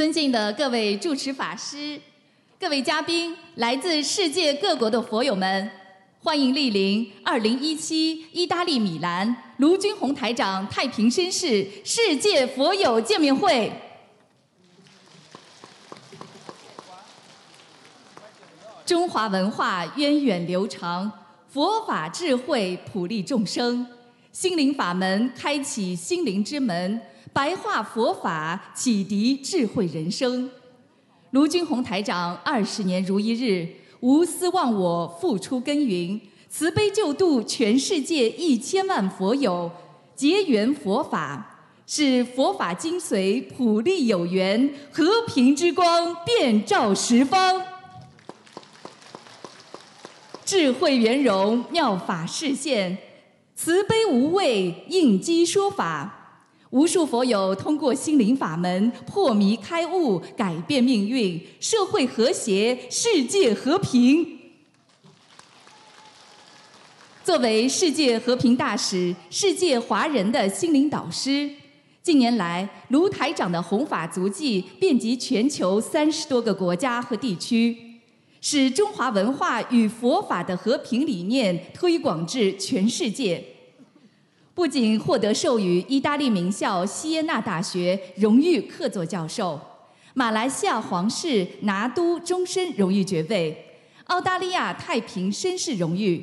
尊敬的各位主持法师、各位嘉宾、来自世界各国的佛友们，欢迎莅临2017意大利米兰卢军宏台长太平绅士世界佛友见面会。中华文化源远流长，佛法智慧普利众生，心灵法门开启心灵之门。白话佛法启迪智慧人生，卢军宏台长二十年如一日，无私忘我，付出耕耘，慈悲救度全世界一千万佛友，结缘佛法，使佛法精髓普利有缘，和平之光遍照十方，智慧圆融妙法示现，慈悲无畏应机说法。无数佛友通过心灵法门破迷开悟，改变命运，社会和谐，世界和平。作为世界和平大使、世界华人的心灵导师，近年来卢台长的弘法足迹遍及全球三十多个国家和地区，使中华文化与佛法的和平理念推广至全世界。不仅获得授予意大利名校锡耶纳大学荣誉客座教授，马来西亚皇室拿督终身荣誉爵位，澳大利亚太平绅士荣誉，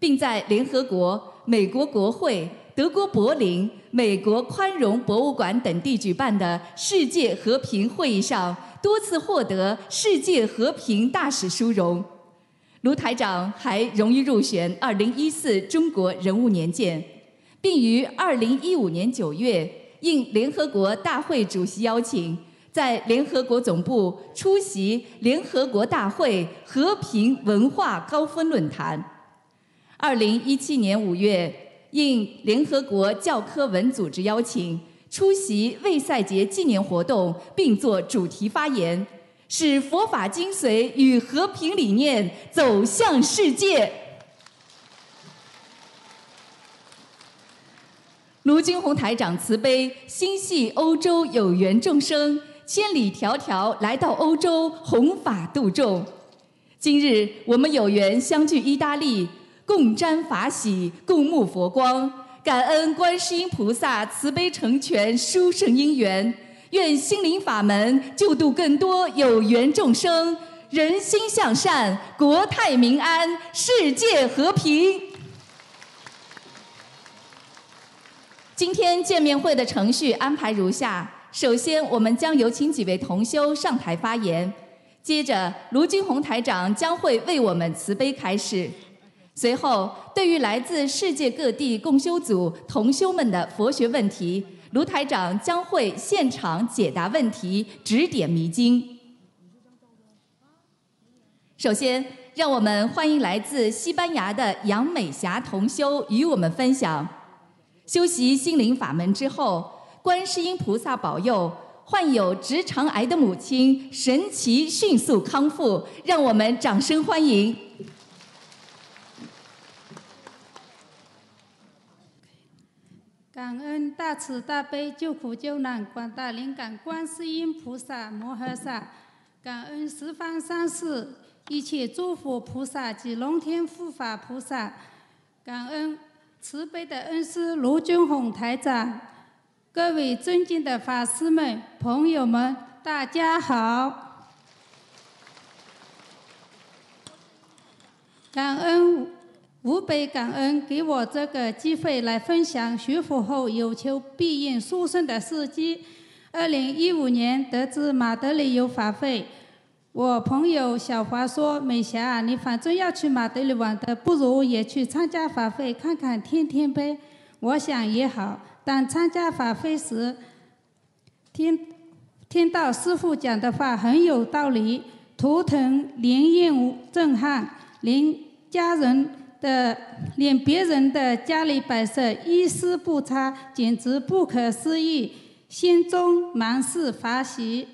并在联合国、美国国会、德国柏林、美国宽容博物馆等地举办的世界和平会议上多次获得世界和平大使殊荣。卢台长还荣誉入选二零一四中国人物年鉴。并于二零一五年九月应联合国大会主席邀请，在联合国总部出席联合国大会和平文化高峰论坛。二零一七年五月应联合国教科文组织邀请，出席卫赛节纪念活动，并作主题发言，使佛法精髓与和平理念走向世界。卢军宏台长慈悲心系欧洲有缘众生，千里迢迢来到欧洲弘法度众。今日我们有缘相聚意大利，共沾法喜，共沐佛光，感恩观世音菩萨慈悲成全殊胜因缘。愿心灵法门救度更多有缘众生，人心向善，国泰民安，世界和平。今天见面会的程序安排如下：首先，我们将有请几位同修上台发言；接着，卢军宏台长将会为我们慈悲开示；随后，对于来自世界各地共修组同修们的佛学问题，卢台长将会现场解答问题，指点迷津。首先，让我们欢迎来自西班牙的杨美霞同修与我们分享。修习心灵法门之后，观世音菩萨保佑患有直肠癌的母亲神奇迅速康复，让我们掌声欢迎！感恩大慈大悲救苦救难广大灵感观世音菩萨摩诃萨，感恩十方三世一切诸佛菩萨及龙天护法菩萨，感恩。慈悲的恩师卢军宏台长，各位尊敬的法师们、朋友们，大家好！感恩无比感恩，给我这个机会来分享学佛后有求必应殊胜的事迹。二零一五年得知马德里有法会。我朋友小华说：“美霞，你反正要去马德里玩的，不如也去参加法会看看天天呗。”我想也好，但参加法会时，听听到师傅讲的话很有道理，图腾灵验震撼，连家人的连别人的家里摆设一丝不差，简直不可思议，心中满是法喜。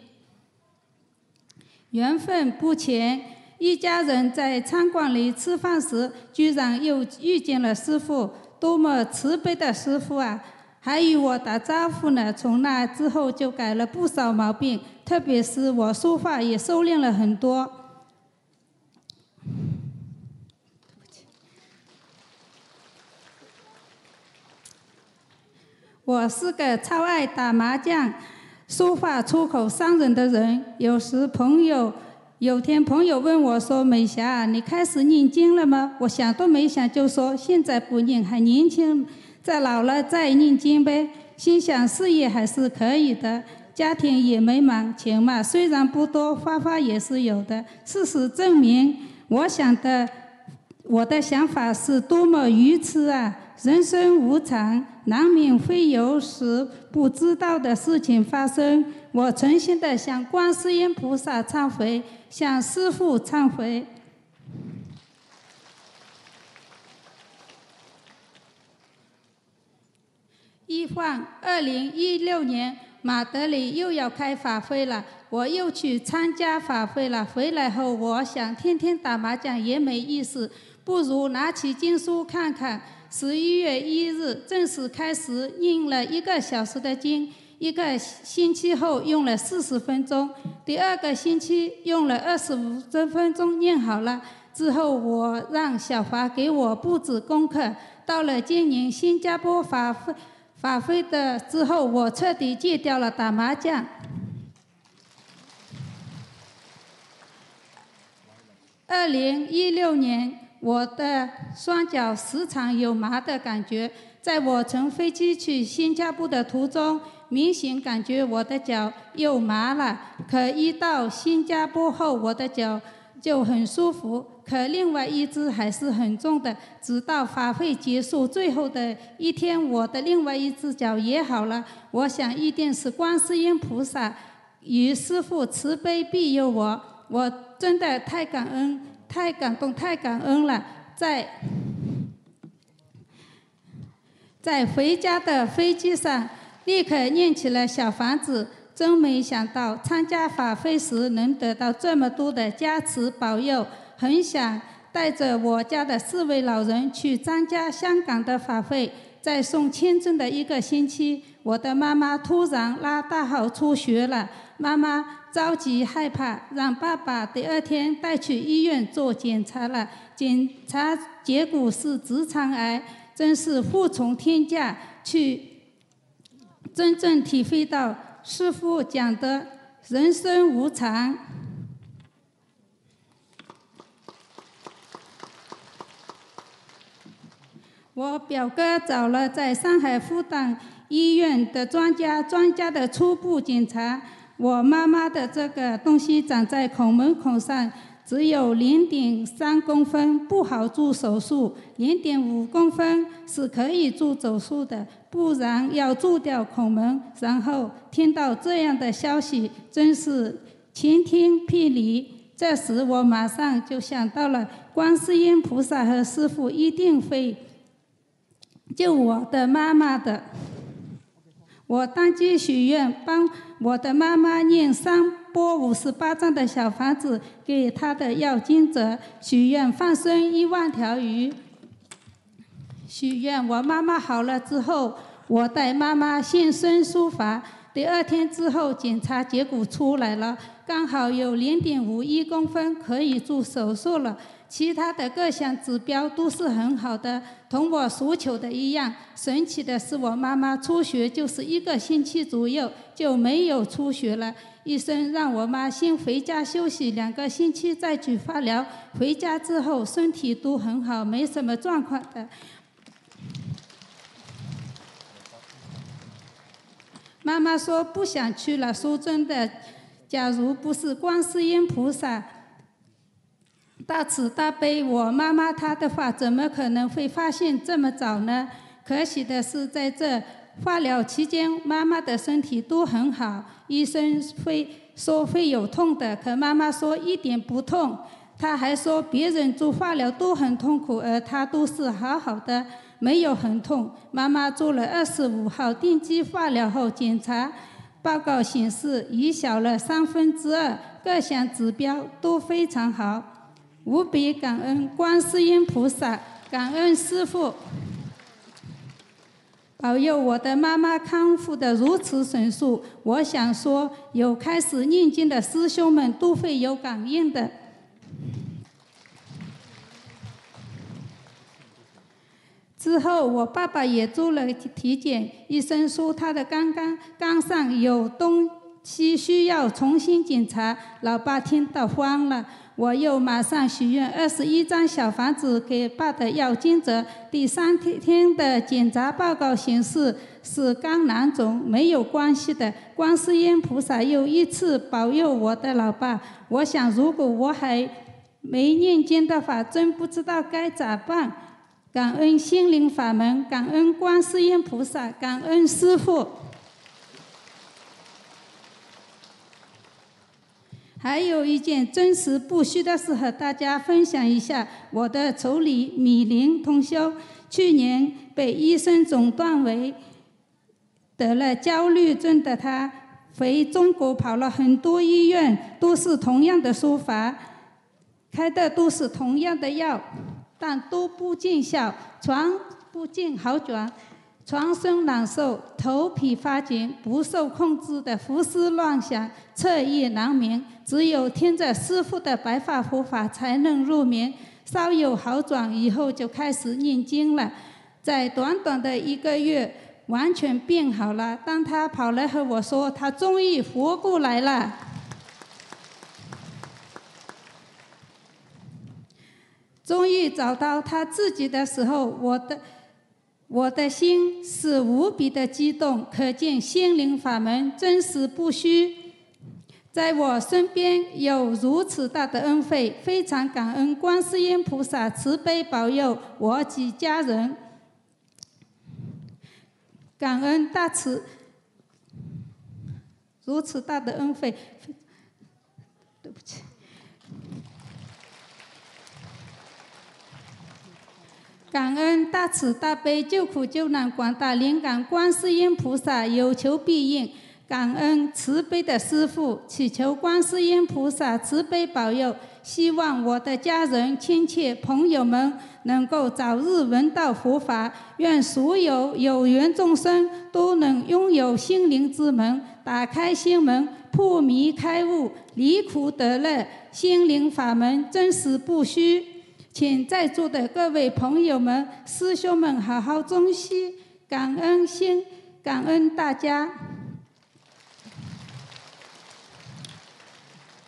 缘分不浅，一家人在餐馆里吃饭时，居然又遇见了师傅，多么慈悲的师傅啊！还与我打招呼呢。从那之后就改了不少毛病，特别是我说话也收敛了很多。我是个超爱打麻将、说话出口伤人的人。有时朋友，有天朋友问我说：“美霞，你开始念经了吗？”我想都没想就说：“现在不念，还年轻，在老了再念经呗。”心想事业还是可以的，家庭也美满，钱嘛虽然不多，花花也是有的。事实证明，我想的，我的想法是多么愚痴啊！人生无常，难免会有时不知道的事情发生。我诚心的向观世音菩萨忏悔，向师父忏悔。一晃，二零一六年马德里又要开法会了，我又去参加法会了。回来后，我想天天打麻将也没意思，不如拿起经书看看。十一月一日正式开始念了一个小时的经，一个星期后用了四十分钟，第二个星期用了二十五分钟念好了。之后我让小华给我布置功课。到了今年新加坡法会法会的之后，我彻底戒掉了打麻将。二零一六年。我的双脚时常有麻的感觉，在我乘飞机去新加坡的途中，明显感觉我的脚又麻了。可一到新加坡后，我的脚就很舒服。可另外一只还是很重的。直到法会结束最后的一天，我的另外一只脚也好了。我想一定是观世音菩萨与师父慈悲庇佑我，我真的太感恩。太感动，太感恩了！在在回家的飞机上，立刻念起了小房子。真没想到参加法会时能得到这么多的加持保佑，很想带着我家的四位老人去参加香港的法会。在送签证的一个星期，我的妈妈突然拉大号出血了。妈妈着急害怕，让爸爸第二天带去医院做检查了。检查结果是直肠癌，真是祸从天降。去真正体会到师傅讲的人生无常。我表哥找了在上海复旦医院的专家，专家的初步检查。我妈妈的这个东西长在孔门孔上，只有零点三公分，不好做手术；零点五公分是可以做手术的，不然要做掉孔门。然后听到这样的消息，真是晴天霹雳。这时我马上就想到了，观世音菩萨和师傅一定会救我的妈妈的。我当即许愿，帮我的妈妈念三波五十八章的小房子给她的要经者，许愿放生一万条鱼。许愿我妈妈好了之后，我带妈妈现身说法。第二天之后，检查结果出来了，刚好有零点五一公分，可以做手术了。其他的各项指标都是很好的，同我所求的一样。神奇的是，我妈妈出血就是一个星期左右就没有出血了。医生让我妈先回家休息两个星期再去化疗。回家之后身体都很好，没什么状况的。妈妈说不想去了。说真的，假如不是观世音菩萨。大慈大悲，我妈妈她的话怎么可能会发现这么早呢？可喜的是，在这化疗期间，妈妈的身体都很好。医生会说会有痛的，可妈妈说一点不痛。她还说别人做化疗都很痛苦，而她都是好好的，没有很痛。妈妈做了二十五号定期化疗后，检查报告显示已小了三分之二，各项指标都非常好。无比感恩观世音菩萨，感恩师父，保佑我的妈妈康复的如此神速。我想说，有开始念经的师兄们都会有感应的。之后，我爸爸也做了体检，医生说他的肝肝肝上有东需需要重新检查。老爸听到慌了，我又马上许愿二十一张小房子给爸的要经者。第三天的检查报告显示是肝囊肿，没有关系的。观世音菩萨又一次保佑我的老爸。我想，如果我还没念经的话，真不知道该咋办。感恩心灵法门，感恩观世音菩萨，感恩师父。还有一件真实不虚的事和大家分享一下：我的妯娌米玲通宵，去年被医生诊断为得了焦虑症的她，回中国跑了很多医院，都是同样的说法，开的都是同样的药。但都不见效，床不见好转，全身难受，头皮发紧，不受控制的胡思乱想，彻夜难眠。只有听着师傅的白发佛法才能入眠。稍有好转以后，就开始念经了，在短短的一个月，完全变好了。当他跑来和我说，他终于活过来了。终于找到他自己的时候，我的我的心是无比的激动，可见心灵法门真实不虚。在我身边有如此大的恩惠，非常感恩观世音菩萨慈悲保佑我及家人，感恩大慈如此大的恩惠。对不起。感恩大慈大悲救苦救难广大灵感观世音菩萨有求必应，感恩慈悲的师父，祈求观世音菩萨慈悲保佑，希望我的家人亲戚朋友们能够早日闻到佛法，愿所有有缘众生都能拥有心灵之门，打开心门，破迷开悟，离苦得乐，心灵法门真实不虚。请在座的各位朋友们、师兄们好好珍惜，感恩心，感恩大家。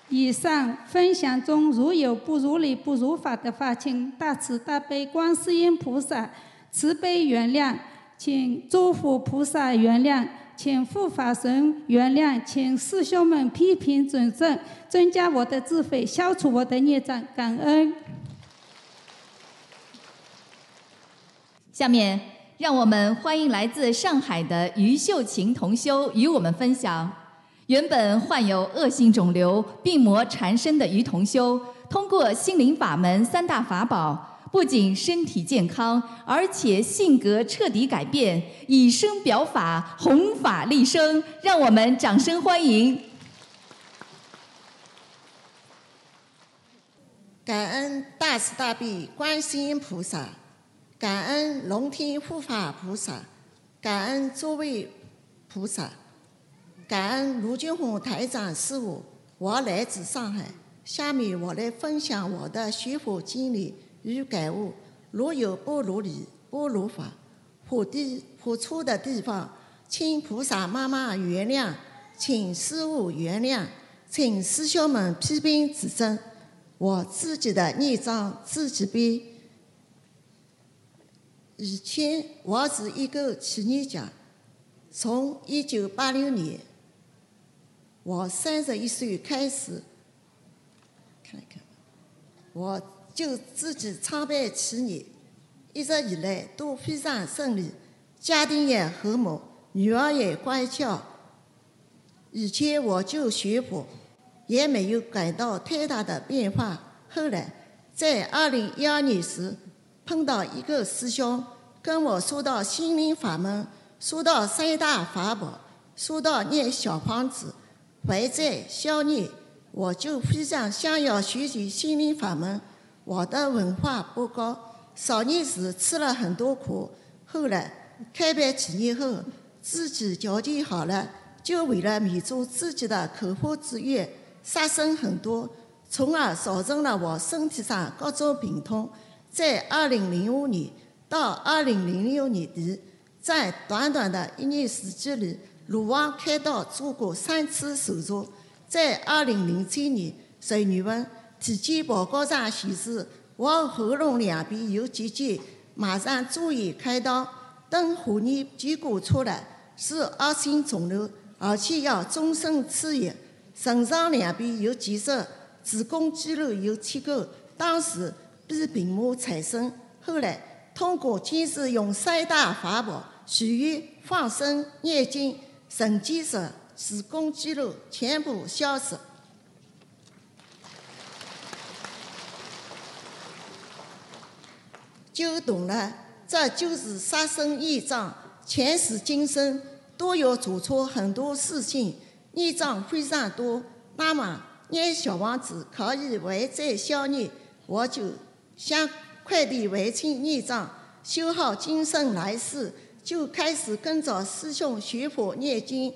以上分享中如有不如理、不如法的话，请大慈大悲观世音菩萨慈悲原谅，请诸佛菩萨原谅，请护法神原谅，请师兄们批评指正，增加我的智慧，消除我的孽障，感恩。下面，让我们欢迎来自上海的于秀琴同修与我们分享。原本患有恶性肿瘤、病魔缠身的于同修，通过心灵法门三大法宝，不仅身体健康，而且性格彻底改变，以身表法，弘法利生。让我们掌声欢迎！感恩大慈大悲观世音菩萨。感恩龙天护法菩萨，感恩诸位菩萨，感恩卢俊宏台长师傅。我来自上海，下面我来分享我的学佛经历与感悟。如有不如理、不如法、或地或错的地方，请菩萨妈妈原谅，请师傅原谅，请师兄们批评指正。我自己的孽障自己背。以前我是一个企业家，从一九八六年我三十一岁开始，看一看，我就自己创办企业，一直以来都非常顺利，家庭也和睦，女儿也乖巧。以前我就学佛，也没有感到太大的变化。后来在二零一二年时。碰到一个师兄跟我说到心灵法门，说到三大法宝，说到念小房子还债消孽，我就非常想要学习心灵法门。我的文化不高，少年时吃了很多苦，后来开办企业后，自己条件好了，就为了满足自己的口腹之欲，杀生很多，从而造成了我身体上各种病痛。在二零零五年到二零零六年底，在短短的一年时间里，乳房开刀做过三次手术。在二零零七年十月份，体检报告上显示我喉咙两边有结节，马上住院开刀。等化验结果出来，是恶性肿瘤，而且要终身吃药。肾脏两边有结石，子宫肌瘤有切口，当时被病魔缠身。后来通过坚持用三大法宝：许愿、放生、念经，肾结石、子宫肌肉全部消失。就懂了，这就是杀生业障，前世今生都要做错很多事情，业障非常多。那么念小王子可以还债消孽，我就想快点完成业障，修好今生来世，就开始跟着师兄学佛念经，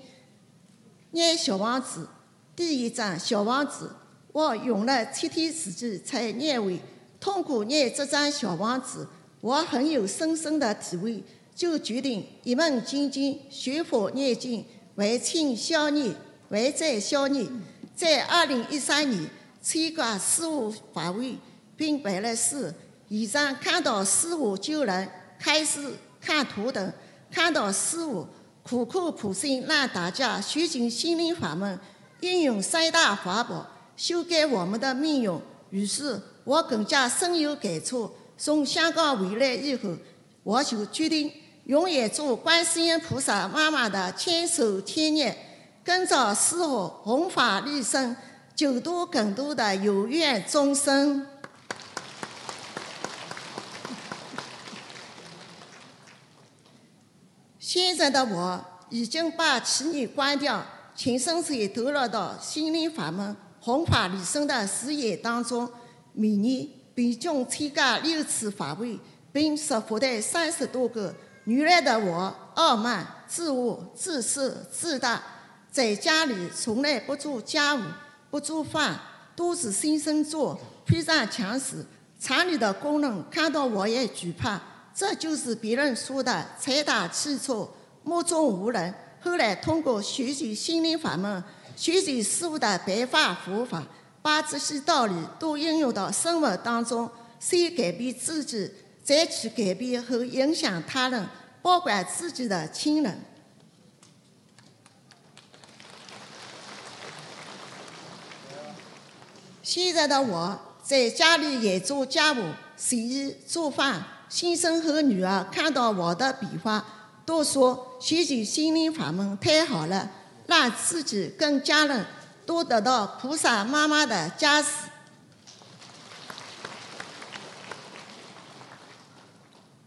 念小王子。第一章小王子，我用了七天时间才念完。通过念这张小王子，我很有深深的体会，就决定一门精进学佛念经，完成消孽，还债消孽。在二零一三年参加师傅法会，并拜了师，以上看到师傅救人，开始看图等，看到师傅苦口婆心让大家学习心灵法门，运用三大法宝修改我们的命运。于是我更加深有感触。从香港回来以后，我就决定永远做观世音菩萨妈妈的千手千眼，跟着师傅弘法利生，救度更多的有缘众生。现在的我已经把企业关掉，全身心投入到心灵法门弘法利生的事业当中。每年必将参加六次法会，并说服的三十多个。原来的我傲慢、自我、自私、自大，在家里从来不做家务、不做饭，都是先生做，非常强势。厂里的工人看到我也惧怕。这就是别人说的财大气粗、目中无人。后来通过学习心灵法门，学习师傅的白法佛法，把这些道理都应用到生活当中，先改变自己，再去改变和影响他人，保管自己的亲人。现在的我在家里也做家务、洗衣、做饭。先生和女儿看到我的笔画，都说学习心灵法门太好了，让自己跟家人都得到菩萨妈妈的加持。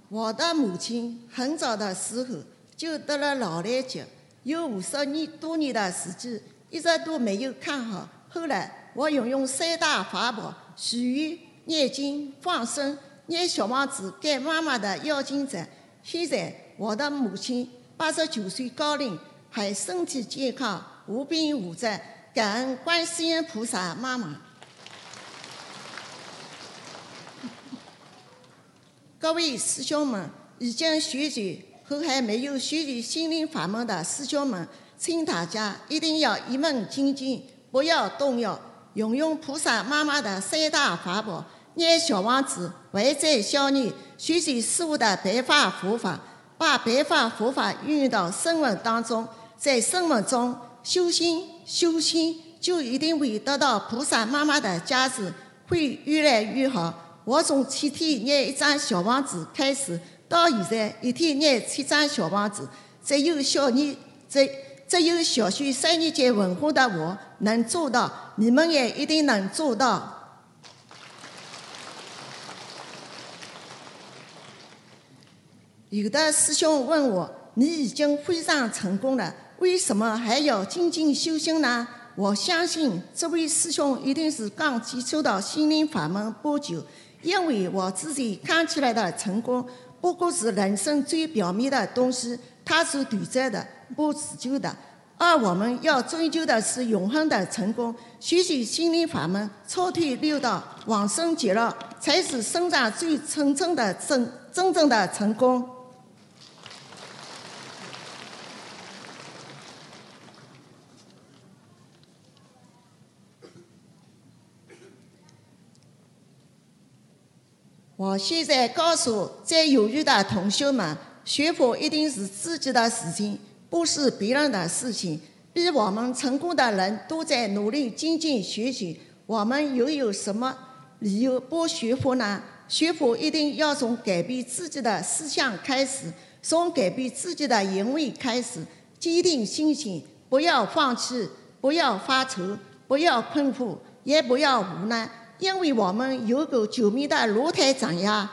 我的母亲很早的时候就得了脑癌疾，有五十年多年的时间一直都没有看好。后来我运用三大法宝：许愿、念经、放生。念小王子给妈妈的邀请者，现在我的母亲八十九岁高龄，还身体健康，无病无灾，感恩观世音菩萨妈妈。各位师兄们，已经学习和还没有学习心灵法门的师兄们，请大家一定要一门精进，不要动摇，运用菩萨妈妈的三大法宝。念小王子，还债消孽，学习师傅的白法佛法，把白法佛法运用到生活当中，在生活中修心修心，就一定会得到菩萨妈妈的加持，会越来越好。我从七天念一张小王子开始，到现在一天念七张小王子，只有小年，只只有小学三年级文化的我能做到，你们也一定能做到。有的师兄问我：“你已经非常成功了，为什么还要精进修行呢？”我相信这位师兄一定是刚接触到心灵法门不久，因为我自己看起来的成功，不过是人生最表面的东西，它是短暂的，不持久的。而我们要追求的是永恒的成功。学习心灵法门，超脱六道，往生极乐，才是生长最真正的真真正的成功。我现在告诉在犹豫的同学们，学佛一定是自己的事情，不是别人的事情。比我们成功的人都在努力精进学习，我们又有什么理由不学佛呢？学佛一定要从改变自己的思想开始，从改变自己的行为开始，坚定信心，不要放弃，不要发愁，不要困惑，也不要无奈。因为我们有个救命的卢台长呀！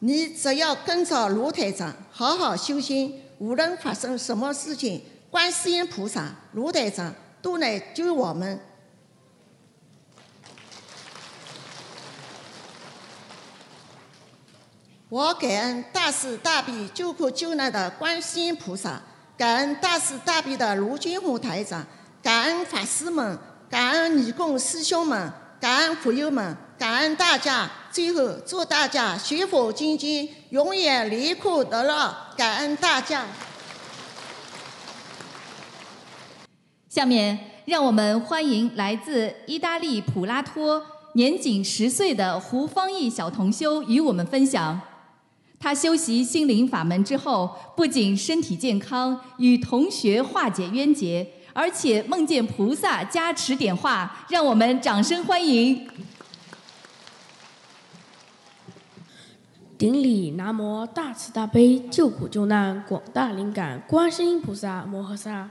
你只要跟着卢台长好好修心，无论发生什么事情，观世音菩萨、卢台长都来救我们。我感恩大慈大悲救苦救难的观世音菩萨。感恩大慈大悲的卢军宏台长，感恩法师们，感恩义工师兄们，感恩佛友们，感恩大家。最后，祝大家学佛精进，永远离苦得乐。感恩大家。下面，让我们欢迎来自意大利普拉托、年仅十岁的胡方义小同修与我们分享。他修习心灵法门之后，不仅身体健康，与同学化解冤结，而且梦见菩萨加持点化，让我们掌声欢迎！顶礼南无大慈大悲救苦救难广大灵感观世音菩萨摩诃萨！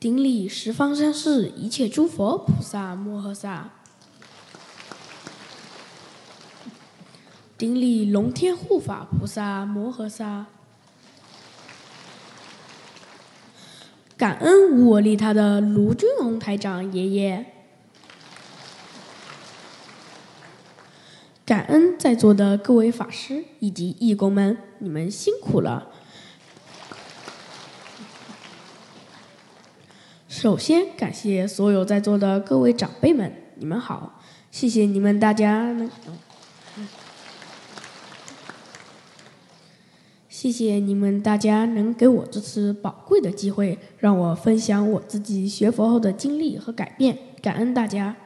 顶礼十方三世一切诸佛菩萨摩诃萨！顶礼龙天护法菩萨摩诃萨，感恩无我利他的卢军宏台长爷爷，感恩在座的各位法师以及义工们，你们辛苦了。首先感谢所有在座的各位长辈们，你们好，谢谢你们大家。谢谢你们大家能给我这次宝贵的机会，让我分享我自己学佛后的经历和改变，感恩大家。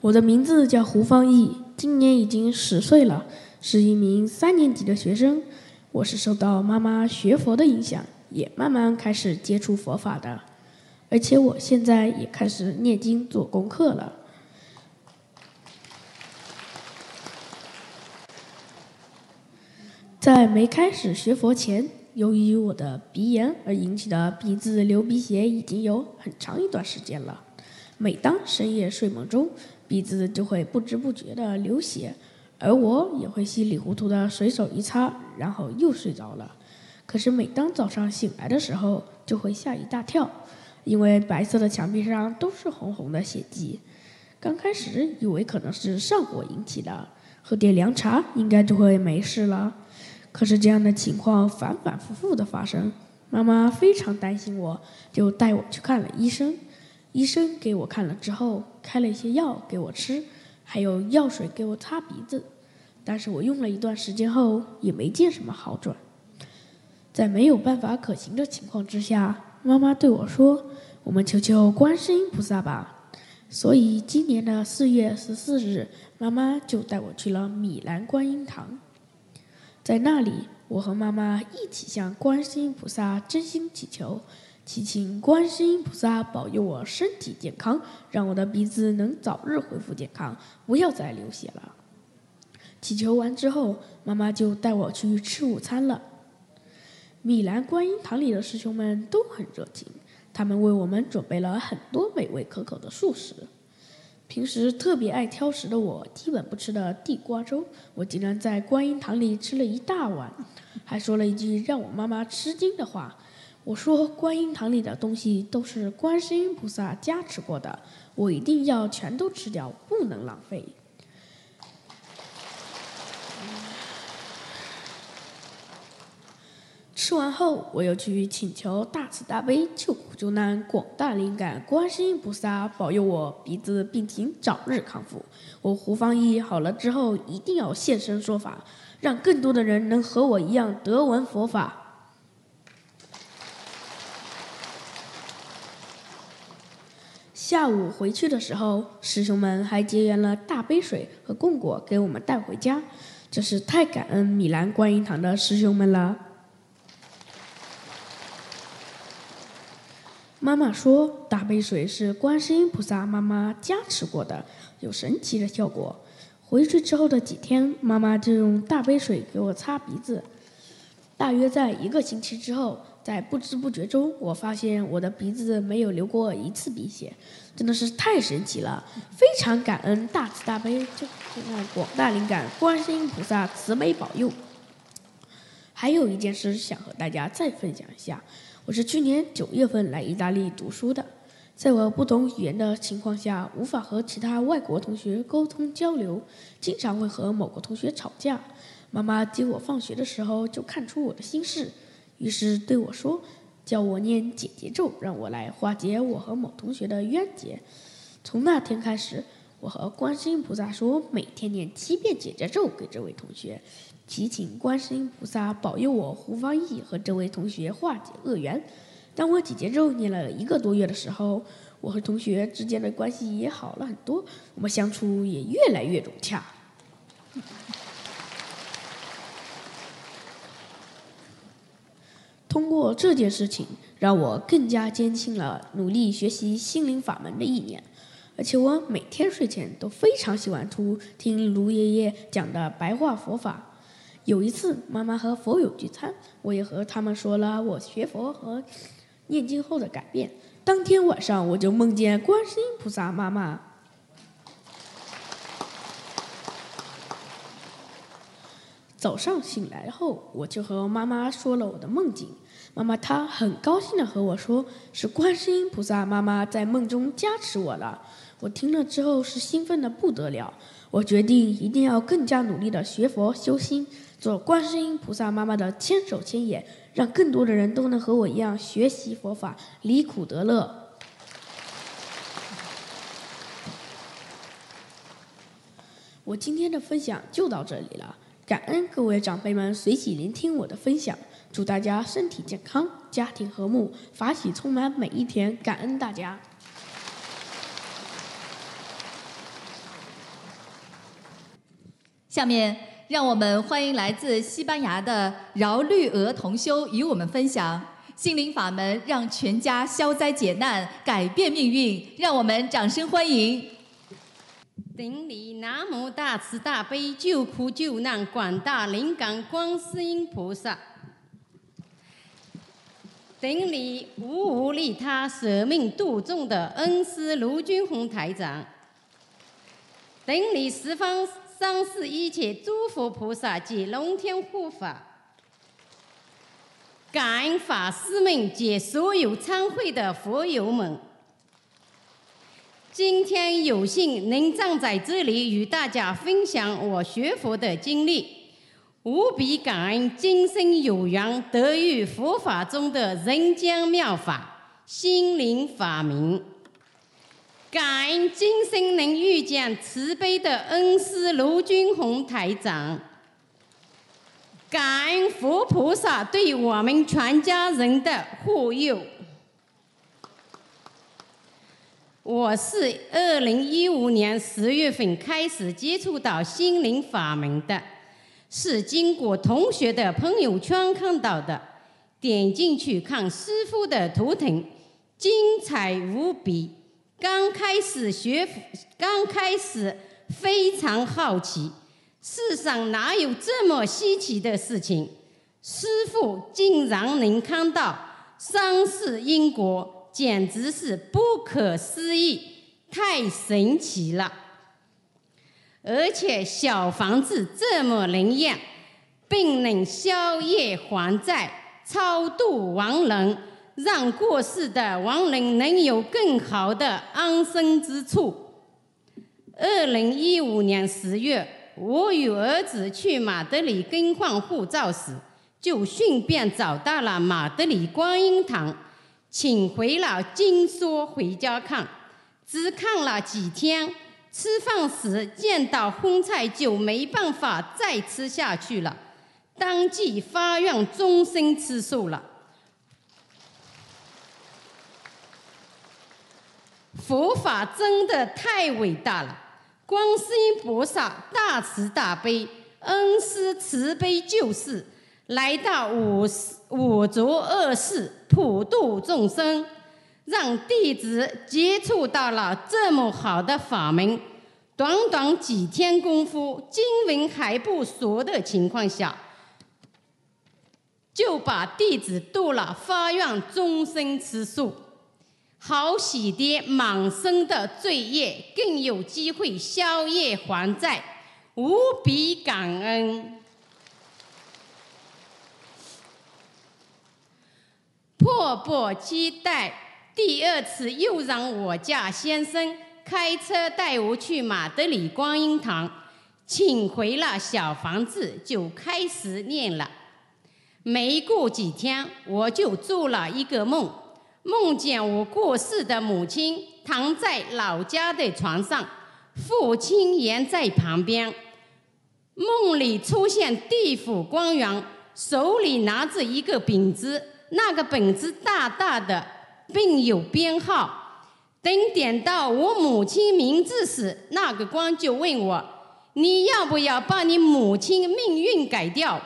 我的名字叫胡方毅，今年已经十岁了，是一名三年级的学生。我是受到妈妈学佛的影响，也慢慢开始接触佛法的，而且我现在也开始念经做功课了。在没开始学佛前，由于我的鼻炎而引起的鼻子流鼻血已经有很长一段时间了。每当深夜睡梦中，鼻子就会不知不觉的流血，而我也会稀里糊涂的随手一擦，然后又睡着了。可是每当早上醒来的时候，就会吓一大跳，因为白色的墙壁上都是红红的血迹。刚开始以为可能是上火引起的，喝点凉茶应该就会没事了。可是这样的情况反反复复的发生，妈妈非常担心我，就带我去看了医生。医生给我看了之后，开了一些药给我吃，还有药水给我擦鼻子。但是我用了一段时间后，也没见什么好转。在没有办法可行的情况之下，妈妈对我说：“我们求求观世音菩萨吧。”所以今年的四月十四日，妈妈就带我去了米兰观音堂。在那里，我和妈妈一起向观世音菩萨真心祈求，祈请观世音菩萨保佑我身体健康，让我的鼻子能早日恢复健康，不要再流血了。祈求完之后，妈妈就带我去吃午餐了。米兰观音堂里的师兄们都很热情，他们为我们准备了很多美味可口的素食。平时特别爱挑食的我，基本不吃的地瓜粥，我竟然在观音堂里吃了一大碗。还说了一句让我妈妈吃惊的话。我说：“观音堂里的东西都是观世音菩萨加持过的，我一定要全都吃掉，不能浪费。”吃完后，我又去请求大慈大悲救苦救难广大灵感观世音菩萨保佑我鼻子病情早日康复。我胡方义好了之后，一定要现身说法，让更多的人能和我一样得闻佛法。下午回去的时候，师兄们还结缘了大杯水和供果给我们带回家，真是太感恩米兰观音堂的师兄们了。妈妈说，大杯水是观世音菩萨妈妈加持过的，有神奇的效果。回去之后的几天，妈妈就用大杯水给我擦鼻子。大约在一个星期之后。在不知不觉中，我发现我的鼻子没有流过一次鼻血，真的是太神奇了！非常感恩大慈大悲、就广大灵感观世音菩萨慈悲保佑。还有一件事想和大家再分享一下，我是去年九月份来意大利读书的，在我不懂语言的情况下，无法和其他外国同学沟通交流，经常会和某个同学吵架。妈妈接我放学的时候就看出我的心事。于是对我说：“叫我念解结咒，让我来化解我和某同学的冤结。”从那天开始，我和观世音菩萨说，每天念七遍解结咒给这位同学，祈请观世音菩萨保佑我胡方义和这位同学化解恶缘。当我几节咒念了一个多月的时候，我和同学之间的关系也好了很多，我们相处也越来越融洽。通过这件事情，让我更加坚信了努力学习心灵法门的意念。而且我每天睡前都非常喜欢听听卢爷爷讲的白话佛法。有一次，妈妈和佛友聚餐，我也和他们说了我学佛和念经后的改变。当天晚上，我就梦见观世音菩萨妈妈。早上醒来后，我就和妈妈说了我的梦境。妈妈她很高兴的和我说：“是观世音菩萨妈妈在梦中加持我了。”我听了之后是兴奋的不得了。我决定一定要更加努力的学佛修心，做观世音菩萨妈妈的千手千眼，让更多的人都能和我一样学习佛法，离苦得乐。我今天的分享就到这里了。感恩各位长辈们随喜聆听我的分享，祝大家身体健康，家庭和睦，法喜充满每一天。感恩大家。下面让我们欢迎来自西班牙的饶绿娥同修与我们分享心灵法门，让全家消灾解难，改变命运。让我们掌声欢迎。顶礼南无大慈大悲救苦救难广大灵感观世音菩萨，顶礼无无利他舍命度众的恩师卢军宏台长，顶礼十方三世一切诸佛菩萨及龙天护法，感恩法师们及所有参会的佛友们。今天有幸能站在这里与大家分享我学佛的经历，无比感恩今生有缘得遇佛法中的人间妙法心灵法门，感恩今生能遇见慈悲的恩师卢军宏台长，感恩佛菩萨对我们全家人的护佑。我是二零一五年十月份开始接触到心灵法门的，是经过同学的朋友圈看到的，点进去看师傅的图腾，精彩无比。刚开始学，刚开始非常好奇，世上哪有这么稀奇的事情？师傅竟然能看到三世因果。简直是不可思议，太神奇了！而且小房子这么灵验，并能消业还债、超度亡人，让过世的亡人能有更好的安身之处。二零一五年十月，我与儿子去马德里更换护照时，就顺便找到了马德里观音堂，请回了经说回家看，只看了几天。吃饭时见到荤菜就没办法再吃下去了，当即发愿终身吃素了。佛法真的太伟大了，观世音菩萨大慈大悲，恩师慈悲救世，来到五五浊恶世普度众生。让弟子接触到了这么好的法门，短短几天功夫，经文还不熟的情况下，就把弟子度了，发愿终身吃素，好洗涤满身的罪业，更有机会消业还债，无比感恩。迫不及待。第二次又让我家先生开车带我去马德里观音堂，请回了小房子，就开始念了。没过几天，我就做了一个梦，梦见我过世的母亲躺在老家的床上，父亲也在旁边。梦里出现地府官员，手里拿着一个本子，那个本子大大的。并有编号。等点到我母亲名字时，那个官就问我：“你要不要把你母亲命运改掉？”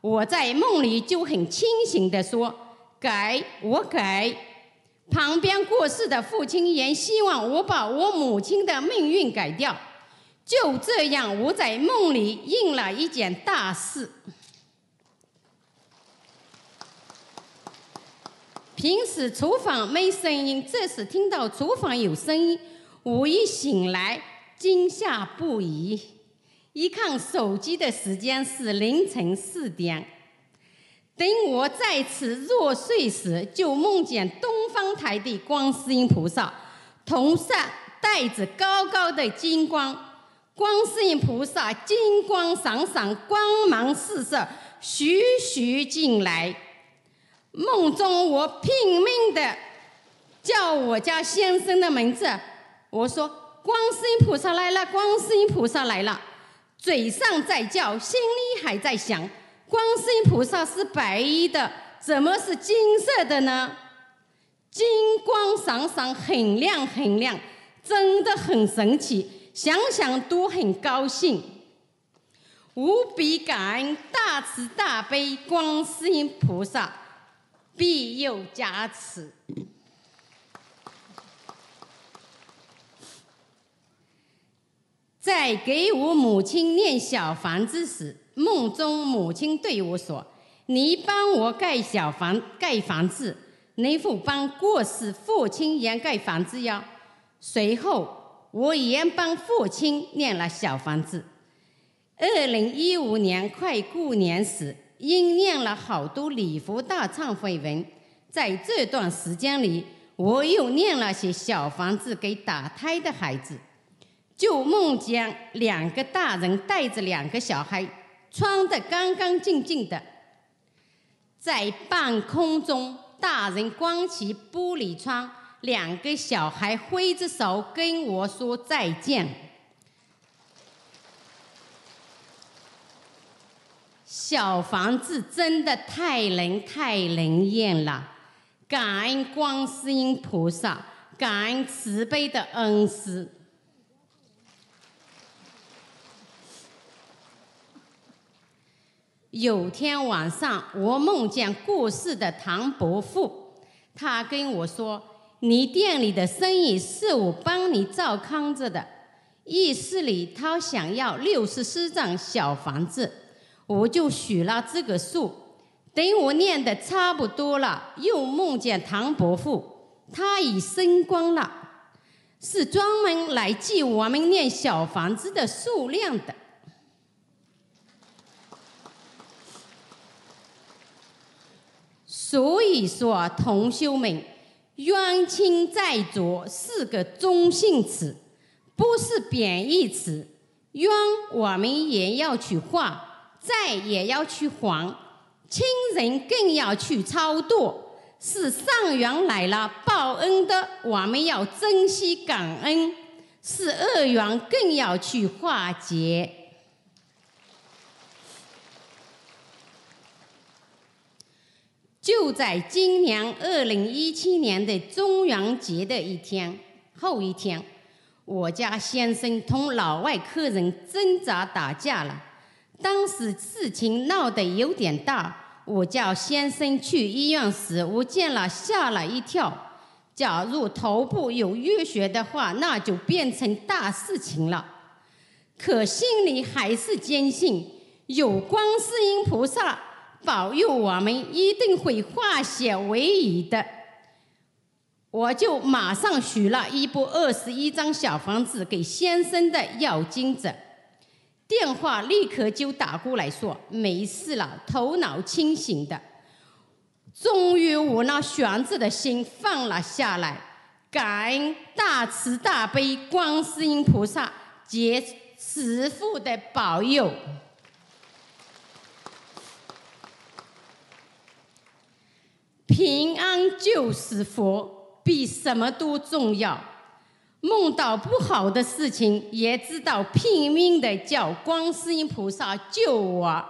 我在梦里就很清醒地说：“改，我改。”旁边过世的父亲也希望我把我母亲的命运改掉。就这样，我在梦里应了一件大事。平时厨房没声音，这时听到厨房有声音，我一醒来惊吓不已。一看手机的时间是凌晨四点。等我再次入睡时，就梦见东方台的观世音菩萨头上戴着高高的金光，观世音菩萨金光闪闪，光芒四射，徐徐进来。梦中我拼命的叫我家先生的名字，我说：“观世音菩萨来了，观世音菩萨来了。”嘴上在叫，心里还在想：观世音菩萨是白衣的，怎么是金色的呢？金光闪闪，很亮很亮，真的很神奇，想想都很高兴，无比感恩大慈大悲观世音菩萨。庇佑加持。在给我母亲念小房子时，梦中母亲对我说：“你帮我盖小房盖房子，你否帮过世父亲也盖房子呀。”随后，我也帮父亲念了小房子。二零一五年快过年时。因念了好多礼佛大忏悔文，在这段时间里，我又念了些小房子给打胎的孩子，就梦见两个大人带着两个小孩，穿得干干净净的，在半空中，大人关起玻璃窗，两个小孩挥着手跟我说再见。小房子真的太灵太灵验了，感恩观世音菩萨，感恩慈悲的恩师。有天晚上，我梦见过世的唐伯父，他跟我说：“你店里的生意是我帮你照看着的。”意思里，他想要六十四幢小房子。我就许了这个数，等我念的差不多了，又梦见唐伯父，他已升官了，是专门来记我们念小房子的数量的。所以说，同学们，“冤亲债主”是个中性词，不是贬义词。冤我们也要去化，债也要去还，亲人更要去超度。是上元来了报恩的，我们要珍惜感恩；是恶缘更要去化解。就在今年二零一七年的中元节的一天后一天，我家先生同老外客人挣扎打架了。当时事情闹得有点大，我叫先生去医院时，我见了吓了一跳。假如头部有淤血的话，那就变成大事情了。可心里还是坚信有观世音菩萨。保佑我们一定会化险为夷的，我就马上许了一部二十一张小房子给先生的要经者，电话立刻就打过来说没事了，头脑清醒的，终于我那悬着的心放了下来，感恩大慈大悲观世音菩萨及慈父的保佑。平安就是佛，比什么都重要。梦到不好的事情，也知道拼命的叫观世音菩萨救我。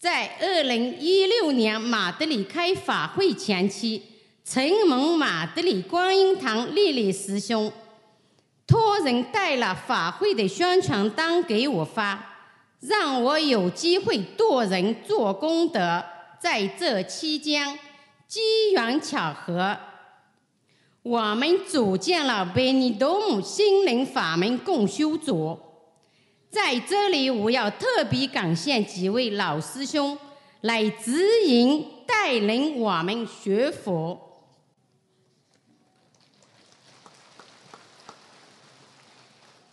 在二零一六年马德里开法会前期，承蒙马德里观音堂丽丽师兄托人带了法会的宣传单给我发，让我有机会度人做功德。在这期间，机缘巧合，我们组建了维尼多姆心灵法门共修组。在这里，我要特别感谢几位老师兄来指引带领我们学佛。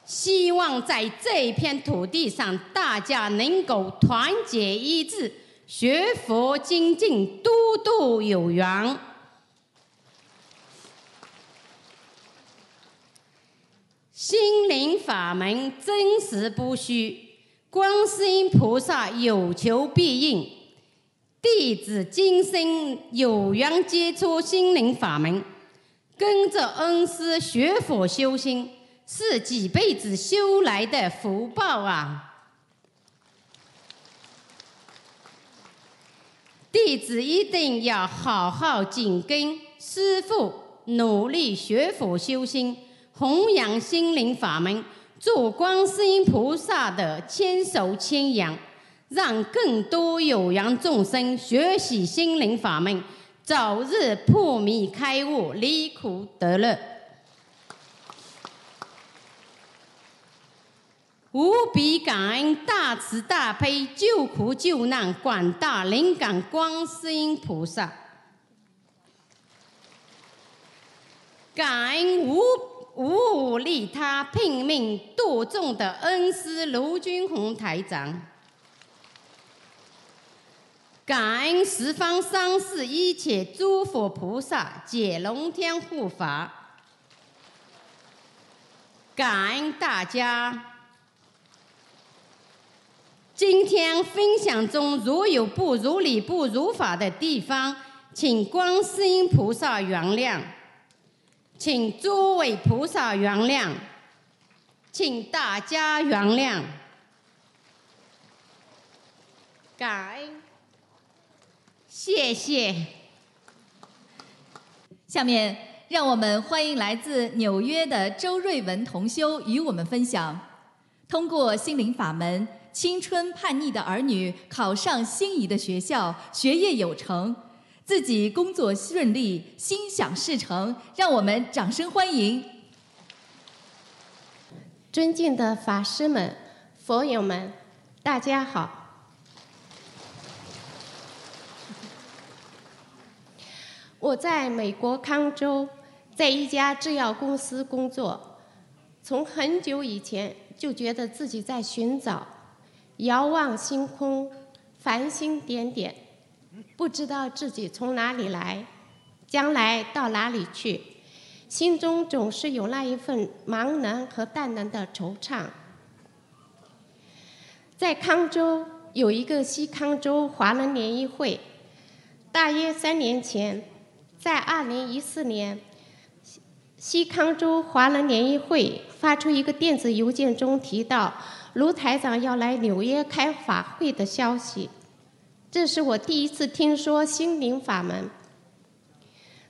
希望在这片土地上，大家能够团结一致。学佛精进，多度有缘。心灵法门真实不虚，观世音菩萨有求必应。弟子今生有缘接触心灵法门，跟着恩师学佛修心，是几辈子修来的福报啊！弟子一定要好好紧跟师父，努力学佛修心，弘扬心灵法门，做观世音菩萨的千手千眼，让更多有缘众生学习心灵法门，早日破迷开悟，离苦得乐。无比感恩大慈大悲救苦救难广大灵感观世音菩萨，感恩无无利他拼命度众的恩师卢军宏台长，感恩十方三世一切诸佛菩萨解龙天护法，感恩大家。今天分享中如有不如理、不如法的地方，请观世音菩萨原谅，请诸位菩萨原谅，请大家原谅，感恩，谢谢。下面让我们欢迎来自纽约的周瑞文同修与我们分享，通过心灵法门。青春叛逆的儿女考上心仪的学校，学业有成，自己工作顺利，心想事成，让我们掌声欢迎！尊敬的法师们、佛友们，大家好。我在美国康州，在一家制药公司工作，从很久以前就觉得自己在寻找。遥望星空，繁星点点，不知道自己从哪里来，将来到哪里去，心中总是有那一份茫然和淡然的惆怅。在康州有一个西康州华人联谊会，大约三年前，在二零一四年，西康州华人联谊会发出一个电子邮件中提到卢台长要来纽约开法会的消息。这是我第一次听说心灵法门。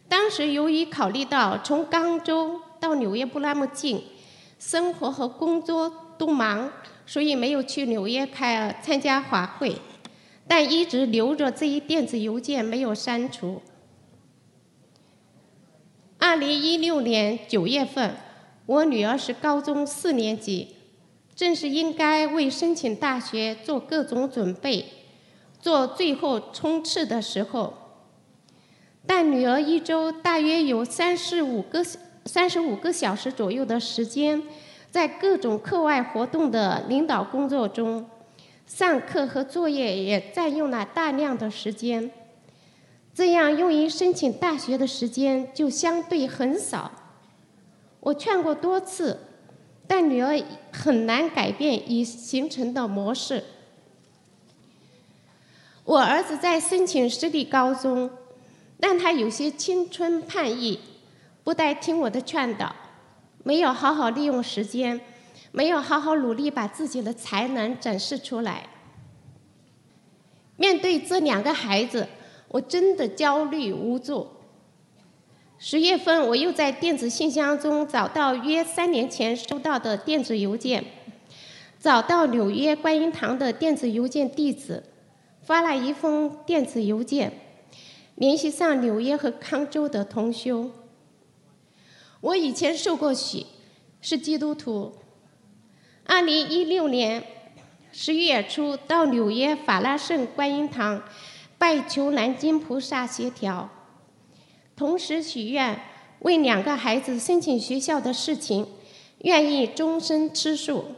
当时由于考虑到从冈州到纽约不那么近，生活和工作都忙，所以没有去纽约开参加法会，但一直留着这一电子邮件没有删除。二零一六年九月份，我女儿是高中四年级，正是应该为申请大学做各种准备。做最后冲刺的时候，但女儿一周大约有三十五个三十五个小时左右的时间，在各种课外活动的领导工作中，上课和作业也占用了大量的时间，这样用于申请大学的时间就相对很少。我劝过多次，但女儿很难改变已形成的模式。我儿子在申请私立高中，但他有些青春叛逆，不待听我的劝导，没有好好利用时间，没有好好努力把自己的才能展示出来。面对这两个孩子，我真的焦虑无助。十月份，我又在电子信箱中找到约三年前收到的电子邮件，找到纽约观音堂的电子邮件地址。发了一封电子邮件，联系上纽约和康州的同修。我以前受过洗，是基督徒。二零一六年十一月初到纽约法拉盛观音堂拜求南京菩萨协调，同时许愿为两个孩子申请学校的事情，愿意终身吃素。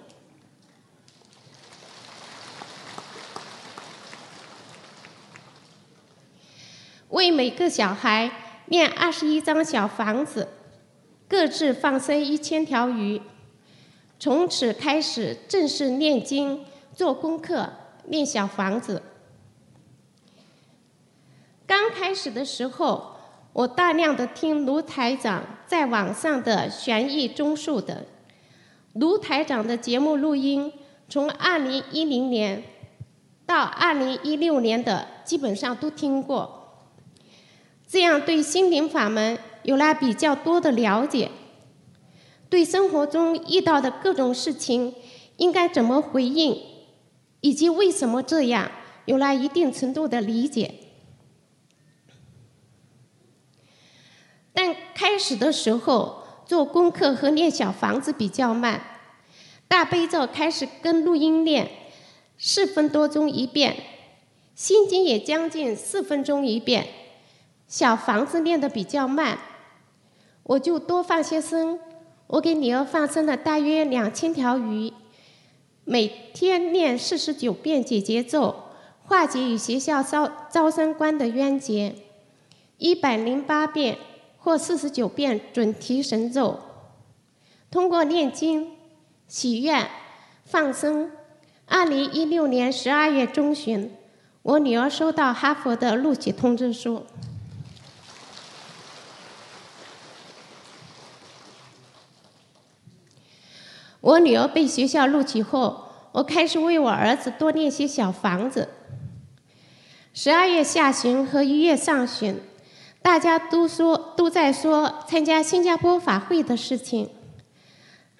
为每个小孩念二十一张小房子，各自放生一千条鱼，从此开始正式念经、做功课、念小房子。刚开始的时候，我大量的听卢台长在网上的玄义综述的，卢台长的节目录音，从二零一零年到二零一六年的基本上都听过。这样对心灵法门有了比较多的了解，对生活中遇到的各种事情应该怎么回应，以及为什么这样，有了一定程度的理解。但开始的时候做功课和练小房子比较慢，大悲咒开始跟录音练，四分多钟一遍，心经也将近四分钟一遍。小房子练得比较慢，我就多放些生。我给女儿放生了大约两千条鱼，每天念四十九遍解结咒，化解与学校招招生官的冤结；一百零八遍或四十九遍准提神咒。通过念经、许愿、放生，二零一六年十二月中旬，我女儿收到哈佛的录取通知书。我女儿被学校录取后，我开始为我儿子多念些小房子。十二月下旬和一月上旬，大家都说都在说参加新加坡法会的事情。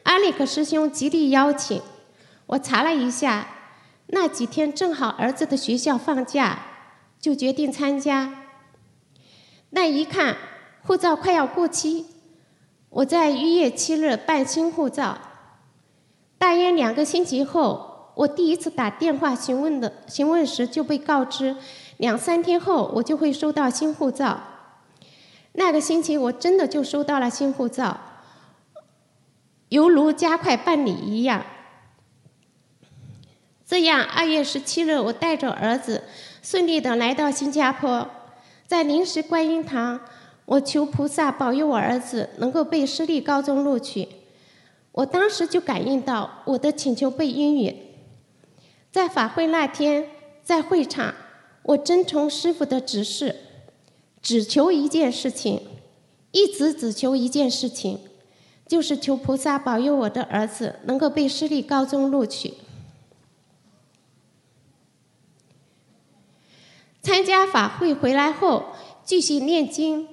阿里克师兄极力邀请，我查了一下，那几天正好儿子的学校放假，就决定参加。那一看护照快要过期，我在一月七日办新护照。大约两个星期后，我第一次打电话询问的询问时，就被告知两三天后我就会收到新护照。那个星期我真的就收到了新护照，犹如加快办理一样。这样，二月十七日，我带着儿子顺利的来到新加坡，在临时观音堂，我求菩萨保佑我儿子能够被私立高中录取。我当时就感应到我的请求被应允。在法会那天，在会场，我遵从师傅的指示，只求一件事情，一直只求一件事情，就是求菩萨保佑我的儿子能够被私立高中录取。参加法会回来后，继续念经、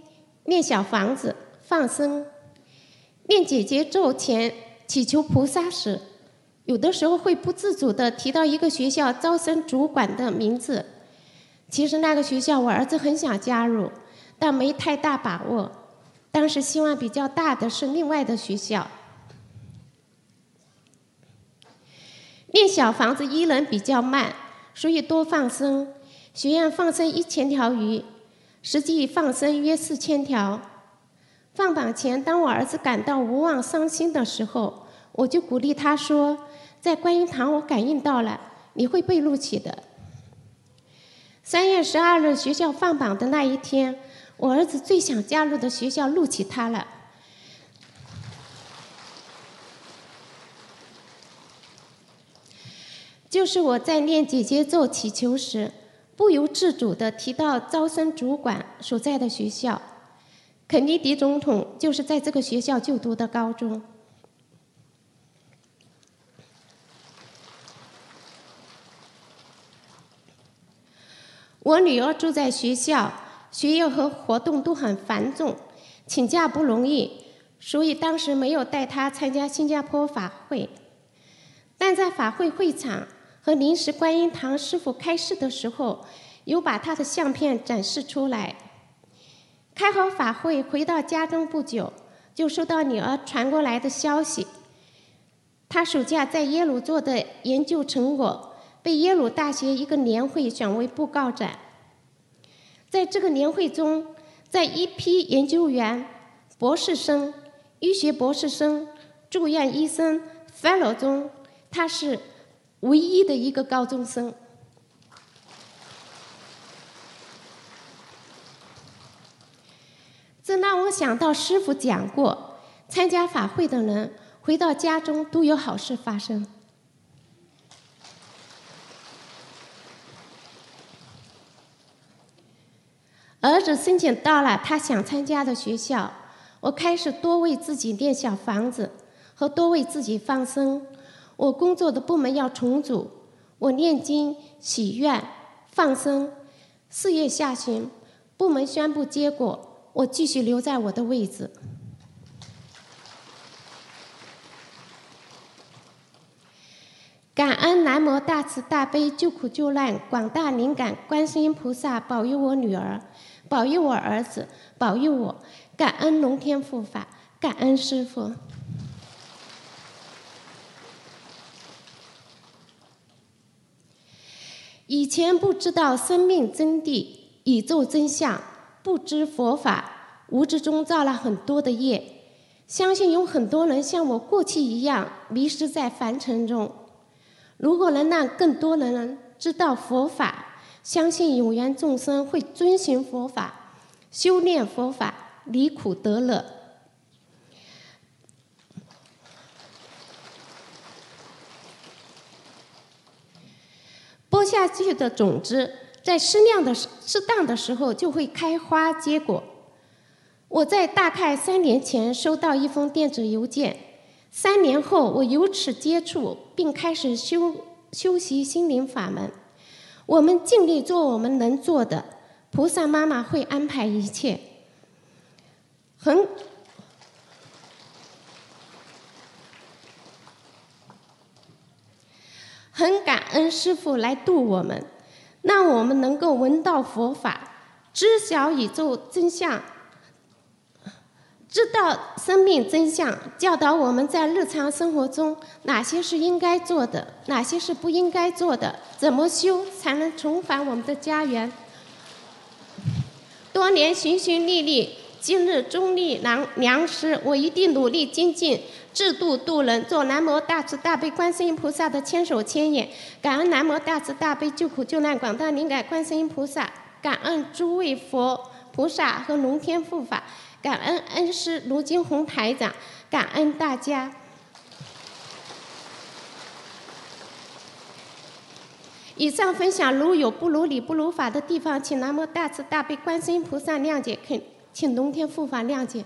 念小房子、放生、念姐姐咒前祈求菩萨时，有的时候会不自主的提到一个学校招生主管的名字。其实那个学校我儿子很想加入，但没太大把握。当时希望比较大的是另外的学校。念小房子一人比较慢，所以多放生。学院放生一千条鱼，实际放生约四千条。放榜前，当我儿子感到无望、伤心的时候，我就鼓励他说：“在观音堂，我感应到了，你会被录取的。”三月十二日学校放榜的那一天，我儿子最想加入的学校录取他了。就是我在念姐姐咒祈求时。不由自主地提到招生主管所在的学校，肯尼迪总统就是在这个学校就读的高中。我女儿住在学校，学业和活动都很繁重，请假不容易，所以当时没有带她参加新加坡法会。但在法会会场。和临时观音堂师傅开示的时候，有把她的相片展示出来。开好法会回到家中不久，就收到女儿传过来的消息：她暑假在耶鲁做的研究成果被耶鲁大学一个年会选为布告展。在这个年会中，在一批研究员、博士生、医学博士生、住院医生、Fellow 中，他是。唯一的一个高中生，这让我想到师傅讲过，参加法会的人回到家中都有好事发生。儿子申请到了他想参加的学校，我开始多为自己建小房子，和多为自己放生。我工作的部门要重组，我念经、许愿、放生。四月下旬，部门宣布结果，我继续留在我的位置。感恩南无大慈大悲救苦救难广大灵感观世音菩萨保佑我女儿，保佑我儿子，保佑我。感恩龙天护法，感恩师傅。以前不知道生命真谛、宇宙真相，不知佛法，无知中造了很多的业。相信有很多人像我过去一样迷失在凡尘中。如果能让更多的人知道佛法，相信有缘众生会遵循佛法，修炼佛法，离苦得乐。播下去的种子，在适量的适当的时候就会开花结果。我在大概三年前收到一封电子邮件，三年后我由此接触并开始修修习心灵法门。我们尽力做我们能做的，菩萨妈妈会安排一切。很。很感恩师傅来渡我们，让我们能够闻到佛法，知晓宇宙真相，知道生命真相，教导我们在日常生活中哪些是应该做的，哪些是不应该做的，怎么修才能重返我们的家园。多年寻寻觅觅，今日中立良良师，我一定努力精进，制度度人，做南无大慈大悲观世音菩萨的千手千眼。感恩南无大慈大悲救苦救难广大灵感观世音菩萨，感恩诸位佛菩萨和龙天护法，感恩恩师卢金红台长，感恩大家。以上分享如有不如理、不如法的地方，请南无大慈大悲观世音菩萨谅解，请请龙天护法谅解。